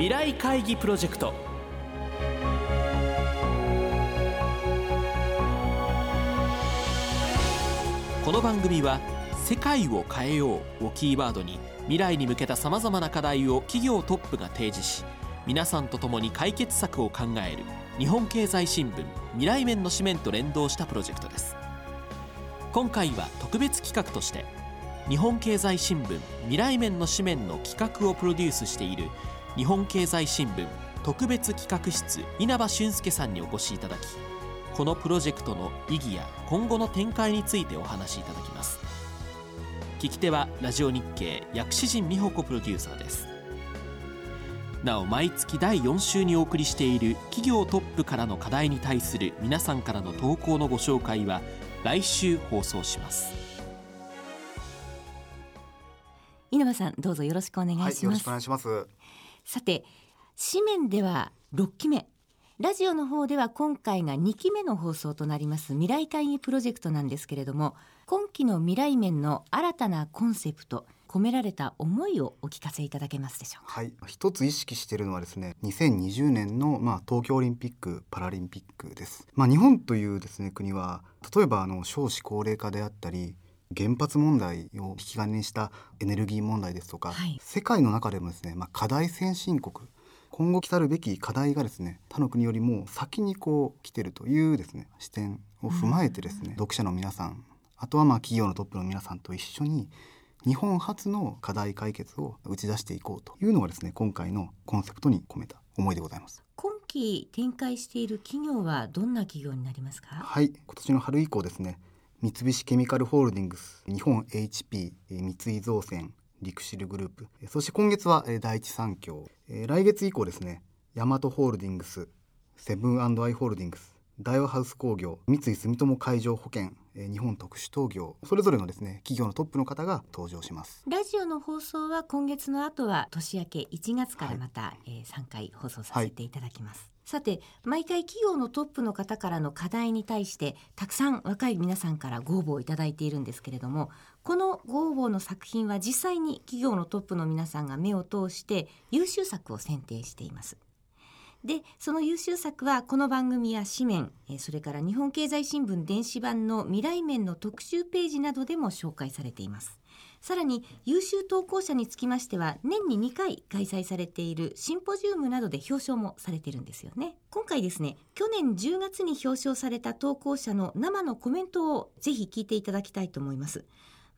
未来会議プロジェクト。この番組は「世界を変えよう」をキーワードに未来に向けたさまざまな課題を企業トップが提示し皆さんと共に解決策を考える日本経済新聞未来面の紙面と連動したプロジェクトです。今回は特別企画として日本経済新聞未来面の紙面の企画をプロデュースしている日本経済新聞特別企画室稲葉俊介さんにお越しいただきこのプロジェクトの意義や今後の展開についてお話しいただきます。聞き手はラジオ日経薬師陣美穂子プロデューサーです。なお毎月第4週にお送りしている企業トップからの課題に対する皆さんからの投稿のご紹介は来週放送します。稲葉さんどうぞよろしくお願いします、はい、よろしくお願いしますさて紙面では6期目ラジオの方では今回が2期目の放送となります未来会議プロジェクトなんですけれども今期の未来面の新たなコンセプト込められた思いをお聞かせいただけますでしょうか？はい、一つ意識しているのはですね、2020年のまあ東京オリンピック・パラリンピックです。まあ日本というですね国は例えばあの少子高齢化であったり。原発問題を引き金にしたエネルギー問題ですとか、はい、世界の中でもですね、まあ、課題先進国今後来たるべき課題がですね他の国よりも先にこう来てるというですね視点を踏まえてですね、読者の皆さんあとはまあ企業のトップの皆さんと一緒に日本初の課題解決を打ち出していこうというのがですね今回のコンセプトに込めた思いでございます。今期展開している企業はどんな企業になりますか？はい。今年の春以降ですね三菱ケミカルホールディングス日本 HP 三井造船リクシルグループ。そして今月は第一三共。来月以降ですねヤマトホールディングスセブンアイ・ホールディングス。大和ハウス工業三井住友海上保険日本特殊陶業それぞれのですね企業のトップの方が登場します。ラジオの放送は今月の後は年明け1月からまた、はい、えー、3回放送させていただきます、はい。さて毎回企業のトップの方からの課題に対してたくさん若い皆さんからご応募をいただいているんですけれどもこのご応募の作品は実際に企業のトップの皆さんが目を通して優秀作を選定していますでその優秀作はこの番組や紙面それから日本経済新聞電子版の未来面の特集ページなどでも紹介されています。さらに優秀投稿者につきましては年に2回開催されているシンポジウムなどで表彰もされてるんですよね。今回ですね去年10月に表彰された投稿者の生のコメントをぜひ聞いていただきたいと思います。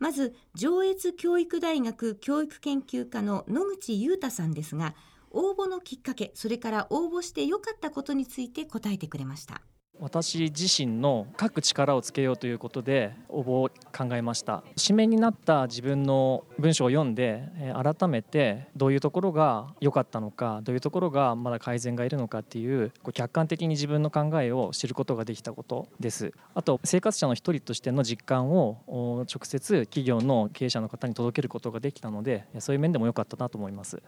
まず上越教育大学教育研究科の野口裕太さんですが応募のきっかけそれから応募して良かったことについて答えてくれました。私自身の書く力をつけようということで応募を考えました。紙面になった自分の文章を読んで改めてどういうところが良かったのかどういうところがまだ改善がいるのかっていう客観的に自分の考えを知ることができたことです。あと生活者の一人としての実感を直接企業の経営者の方に届けることができたのでそういう面でも良かったなと思います。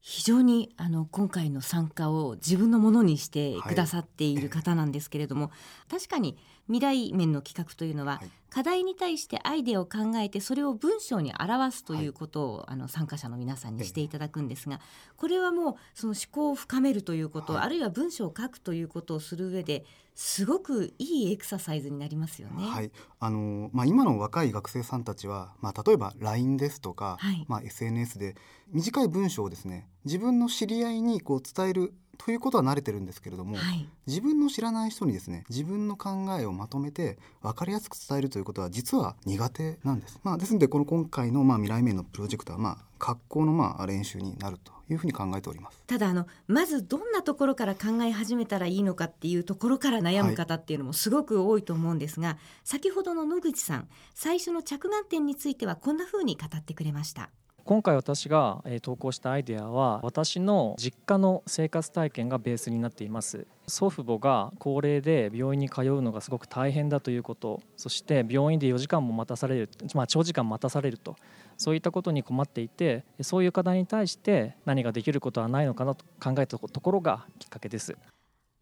非常にあの今回の参加を自分のものにしてくださっている方なんですけれども、はい、確かに未来面の企画というのは、はい、課題に対してアイデアを考えてそれを文章に表すということを、はい、あの参加者の皆さんにしていただくんですがこれはもうその思考を深めるということ、あるいは文章を書くということをする上ですごくいいエクササイズになりますよね。はい。あのまあ、今の若い学生さんたちは、まあ、例えば LINE ですとか、まあ、SNS で短い文章をですね自分の知り合いにこう伝えるということは慣れてるんですけれども、はい、自分の知らない人にですね自分の考えをまとめて分かりやすく伝えるということは実は苦手なんです。まあ、ですのでこの今回のまあ未来面のプロジェクトはまあ格好のまあ練習になるというふうに考えておりますただあのまずどんなところから考え始めたらいいのかっていうところから悩む方っていうのもすごく多いと思うんですが、はい、先ほどの野口さん最初の着眼点についてはこんなふうに語ってくれました。今回私が投稿したアイデアは私の実家の生活体験がベースになっています祖父母が高齢で病院に通うのがすごく大変だということそして病院で4時間も待たされる、まあ、長時間待たされるとそういったことに困っていてそういう課題に対して何ができることはないのかなと考えたところがきっかけです。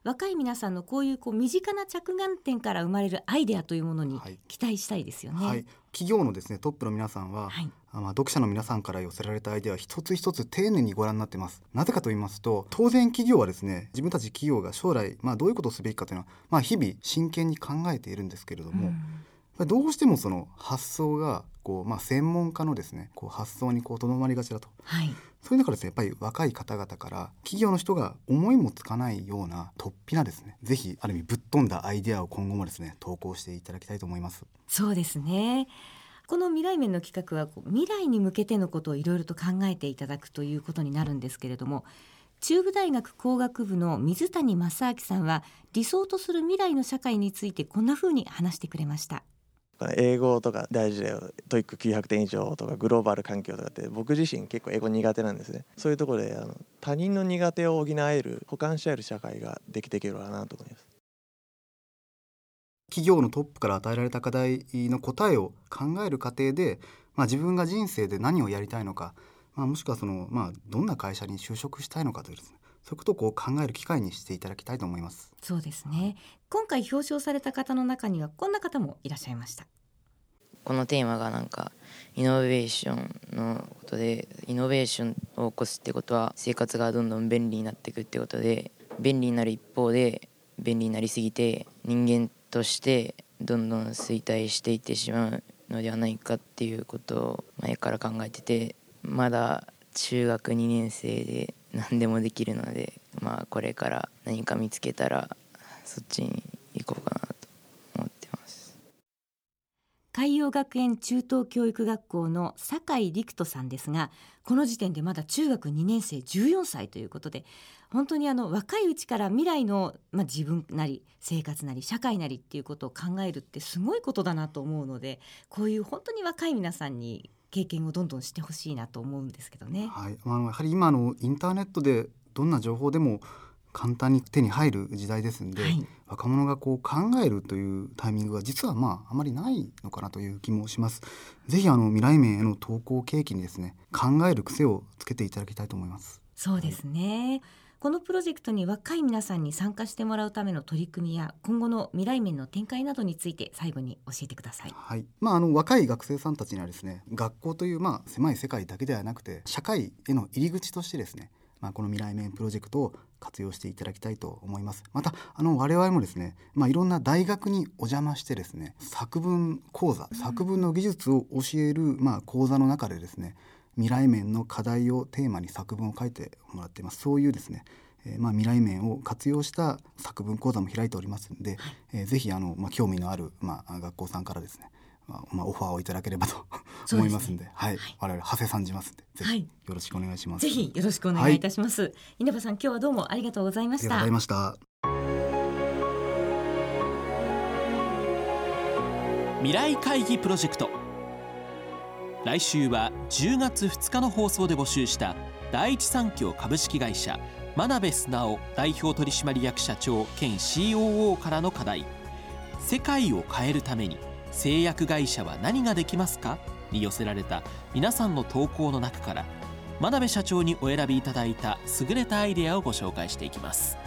若い皆さんのこういうこう身近な着眼点から生まれるアイデアというものに期待したいですよね。はい、企業のですねトップの皆さんは、はい、まあ、読者の皆さんから寄せられたアイデアは一つ一つ丁寧にご覧になってます。なぜかと言いますと当然企業はですね自分たち企業が将来、まあ、どういうことをすべきかというのは、まあ、日々真剣に考えているんですけれども、うん、どうしてもその発想がこう、まあ、専門家のですねこう発想にこうとどまりがちだと、はい、そういう中ですねやっぱり若い方々から企業の人が思いもつかないような突飛なですねぜひある意味ぶっ飛んだアイデアを今後もですね投稿していただきたいと思います。そうですね。この未来面の企画は未来に向けてのことをいろいろと考えていただくということになるんですけれども中部大学工学部の水谷正明さんは理想とする未来の社会についてこんな風に話してくれました。英語とか大事だよ。 TOEIC 900点以上とかグローバル環境とかって僕自身結構英語苦手なんですね。そういうところであの他人の苦手を補える補完し合える社会ができていけるかなと思います。企業のトップから与えられた課題の答えを考える過程で、まあ、自分が人生で何をやりたいのか、まあ、もしくはその、まあ、どんな会社に就職したいのかというですね。そういうことをこう考える機会にしていただきたいと思います。そうですね。今回表彰された方の中にはこんな方もいらっしゃいました。このテーマがなんかイノベーションのことでイノベーションを起こすってことは生活がどんどん便利になっていくってことで便利になる一方で便利になりすぎて人間としてどんどん衰退していってしまうのではないかっていうことを前から考えててまだ中学2年生で何でもできるのでまあこれから何か見つけたらそっちに行こうかなと思ってます。海洋学園中等教育学校の酒井陸斗さんですがこの時点でまだ中学2年生14歳ということで本当にあの若いうちから未来の、まあ、自分なり生活なり社会なりっていうことを考えるってすごいことだなと思うのでこういう本当に若い皆さんに経験をどんどんしてほしいなと思うんですけどね。はい、あのやはり今のインターネットでどんな情報でも簡単に手に入る時代ですんで、はい、若者がこう考えるというタイミングが実はまああまりないのかなという気もします。ぜひあの未来面への投稿契機にですね考える癖をつけていただきたいと思います。そうですね。はいこのプロジェクトに若い皆さんに参加してもらうための取り組みや今後の未来面の展開などについて最後に教えてください。はい。まああの若い学生さんたちにはですね、学校というまあ狭い世界だけではなくて社会への入り口としてですね、まあこの未来面プロジェクトを活用していただきたいと思います。またあの我々もですね、まあいろんな大学にお邪魔してですね、作文講座、作文の技術を教えるまあ講座の中でですね。未来面の課題をテーマに作文を書いてもらっていますそういうですねえー、まあ、未来面を活用した作文講座も開いておりますので、はい、えー、ぜひあの、まあ、興味のある、まあ、学校さんからですねまあ、まあ、オファーをいただければと 思いますんで、ね、はい、はい、我々長谷さんじますんで、ぜひよろしくお願いします。ぜひよろしくお願いいたします。はい、稲葉さん、今日はどうもありがとうございました。ありがとうございました。未来会議プロジェクト。来週は10月2日の放送で募集した第一三共株式会社真鍋素直代表取締役社長兼 COO からの課題「世界を変えるために製薬会社は何ができますか?」に寄せられた皆さんの投稿の中から真鍋社長にお選びいただいた優れたアイデアをご紹介していきます。